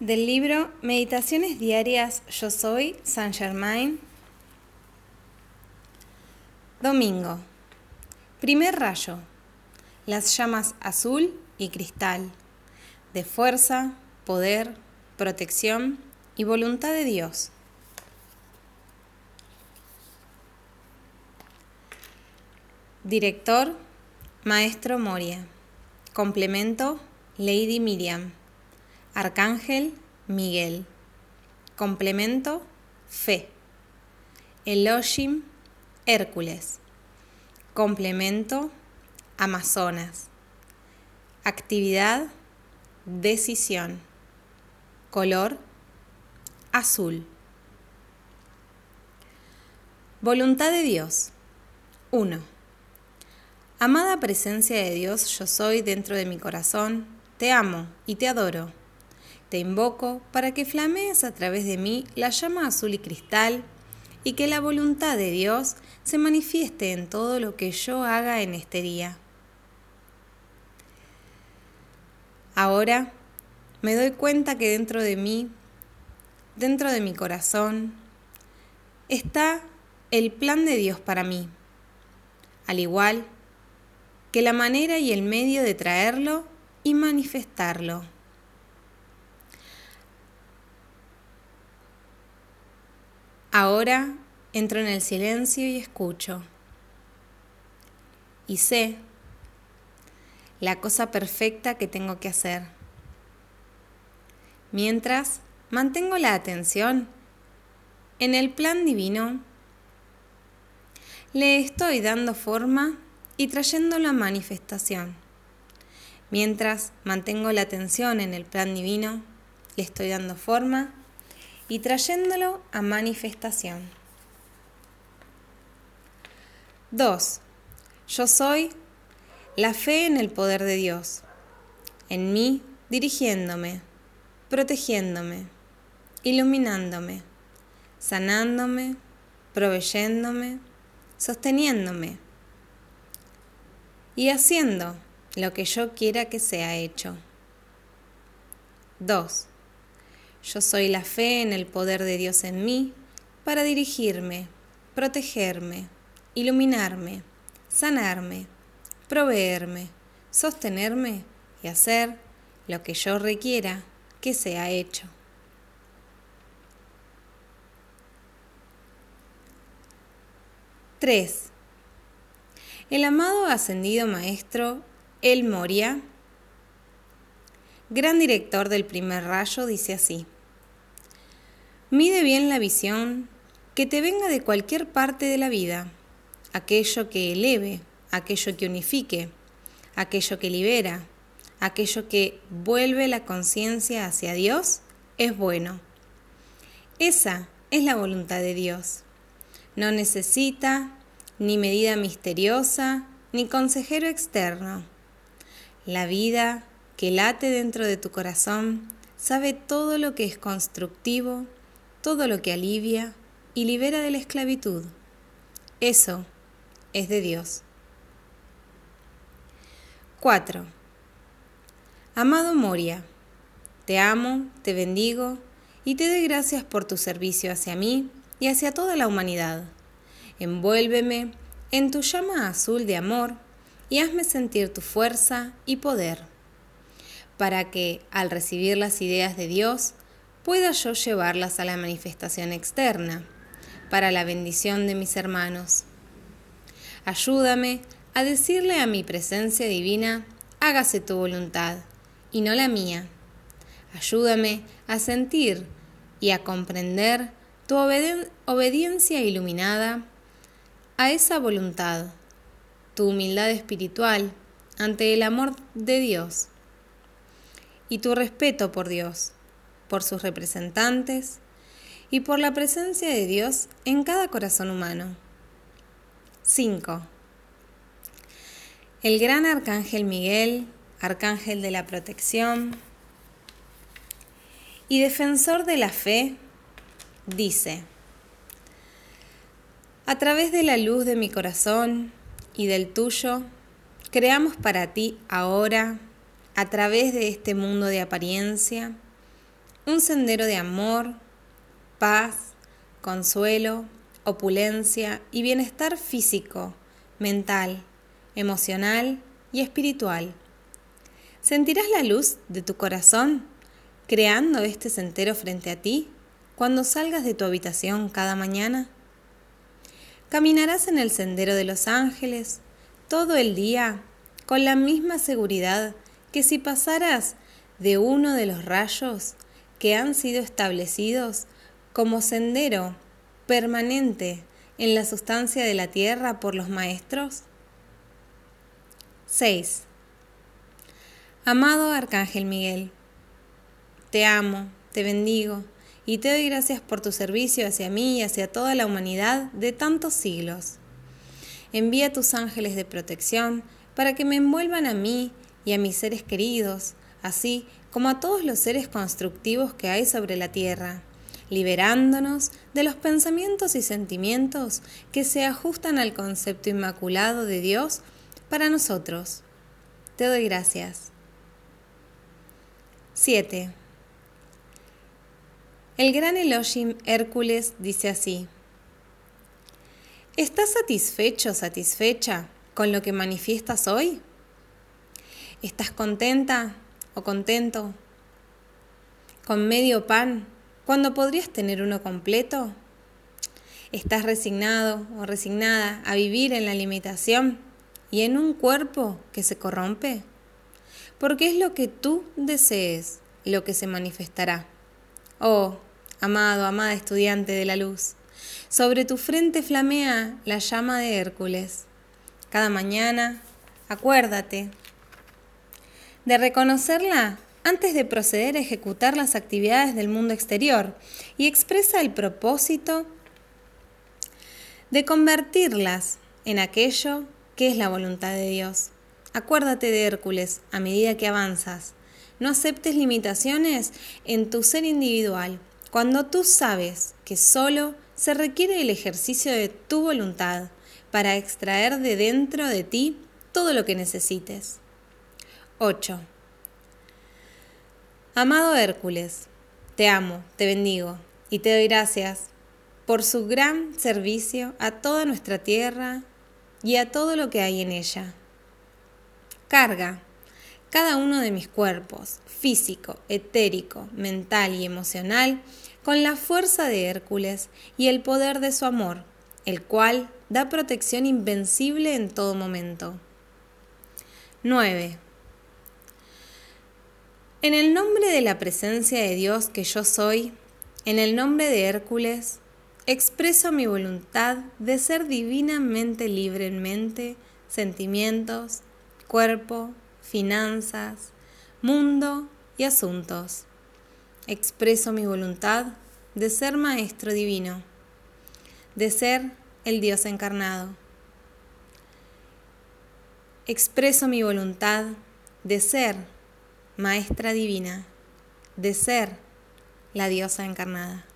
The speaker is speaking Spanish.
Del libro Meditaciones Diarias Yo Soy, Saint Germain. Domingo. Primer rayo. Las llamas azul y cristal. De fuerza, poder, protección y voluntad de Dios. Director, Maestro Moria. Complemento, Lady Miriam. Arcángel Miguel. Complemento Fe. Elohim Hércules. Complemento Amazonas. Actividad Decisión. Color Azul. Voluntad de Dios. 1. Amada presencia de Dios, yo soy dentro de mi corazón, te amo y te adoro. Te invoco para que flamees a través de mí la llama azul y cristal y que la voluntad de Dios se manifieste en todo lo que yo haga en este día. Ahora me doy cuenta que dentro de mí, dentro de mi corazón, está el plan de Dios para mí, al igual que la manera y el medio de traerlo y manifestarlo. Ahora entro en el silencio y escucho. Y sé la cosa perfecta que tengo que hacer. Mientras mantengo la atención en el plan divino, le estoy dando forma y trayendo la manifestación. Mientras mantengo la atención en el plan divino, le estoy dando forma y trayéndolo a manifestación. 2. Yo soy la fe en el poder de Dios, en mí dirigiéndome, protegiéndome, iluminándome, sanándome, proveyéndome, sosteniéndome y haciendo lo que yo quiera que sea hecho. 2. Yo soy la fe en el poder de Dios en mí para dirigirme, protegerme, iluminarme, sanarme, proveerme, sostenerme y hacer lo que yo requiera que sea hecho. Tres. El amado ascendido maestro El Moria, gran director del primer rayo, dice así. Mide bien la visión que te venga de cualquier parte de la vida, aquello que eleve, aquello que unifique, aquello que libera, aquello que vuelve la conciencia hacia Dios, es bueno. Esa es la voluntad de Dios. No necesita ni medida misteriosa, ni consejero externo. La vida que late dentro de tu corazón sabe todo lo que es constructivo, todo lo que alivia y libera de la esclavitud. Eso es de Dios. 4. Amado Moria, te amo, te bendigo y te doy gracias por tu servicio hacia mí y hacia toda la humanidad. Envuélveme en tu llama azul de amor y hazme sentir tu fuerza y poder, para que, al recibir las ideas de Dios, pueda yo llevarlas a la manifestación externa, para la bendición de mis hermanos. Ayúdame a decirle a mi presencia divina, hágase tu voluntad, y no la mía. Ayúdame a sentir y a comprender tu obediencia iluminada a esa voluntad, tu humildad espiritual ante el amor de Dios y tu respeto por Dios por sus representantes y por la presencia de Dios en cada corazón humano. 5. El gran arcángel Miguel, arcángel de la protección y defensor de la fe, dice, a través de la luz de mi corazón y del tuyo, creamos para ti ahora, a través de este mundo de apariencia, un sendero de amor, paz, consuelo, opulencia y bienestar físico, mental, emocional y espiritual. ¿Sentirás la luz de tu corazón creando este sendero frente a ti cuando salgas de tu habitación cada mañana? Caminarás en el sendero de los ángeles todo el día con la misma seguridad que si pasaras de uno de los rayos que han sido establecidos como sendero permanente en la sustancia de la tierra por los maestros? 6. Amado Arcángel Miguel, te amo, te bendigo y te doy gracias por tu servicio hacia mí y hacia toda la humanidad de tantos siglos. Envía tus ángeles de protección para que me envuelvan a mí y a mis seres queridos, así como a todos los seres constructivos que hay sobre la tierra, liberándonos de los pensamientos y sentimientos que se ajustan al concepto inmaculado de Dios para nosotros. Te doy gracias. 7. El gran Elohim Hércules dice así, ¿Estás satisfecho, satisfecha con lo que manifiestas hoy? ¿Estás contenta o contento con medio pan cuando podrías tener uno completo? ¿Estás resignado o resignada a vivir en la limitación y en un cuerpo que se corrompe? Porque es lo que tú desees lo que se manifestará. Oh, amado, amada estudiante de la luz, sobre tu frente flamea la llama de Hércules. Cada mañana, acuérdate de reconocerla antes de proceder a ejecutar las actividades del mundo exterior y expresa el propósito de convertirlas en aquello que es la voluntad de Dios. Acuérdate de Hércules a medida que avanzas. No aceptes limitaciones en tu ser individual cuando tú sabes que solo se requiere el ejercicio de tu voluntad para extraer de dentro de ti todo lo que necesites. 8. Amado Hércules, te amo, te bendigo y te doy gracias por su gran servicio a toda nuestra tierra y a todo lo que hay en ella. Carga cada uno de mis cuerpos, físico, etérico, mental y emocional, con la fuerza de Hércules y el poder de su amor, el cual da protección invencible en todo momento. 9. En el nombre de la presencia de Dios que yo soy, en el nombre de Hércules, expreso mi voluntad de ser divinamente libre en mente, sentimientos, cuerpo, finanzas, mundo y asuntos. Expreso mi voluntad de ser maestro divino, de ser el Dios encarnado. Expreso mi voluntad de ser maestra divina, de ser la diosa encarnada.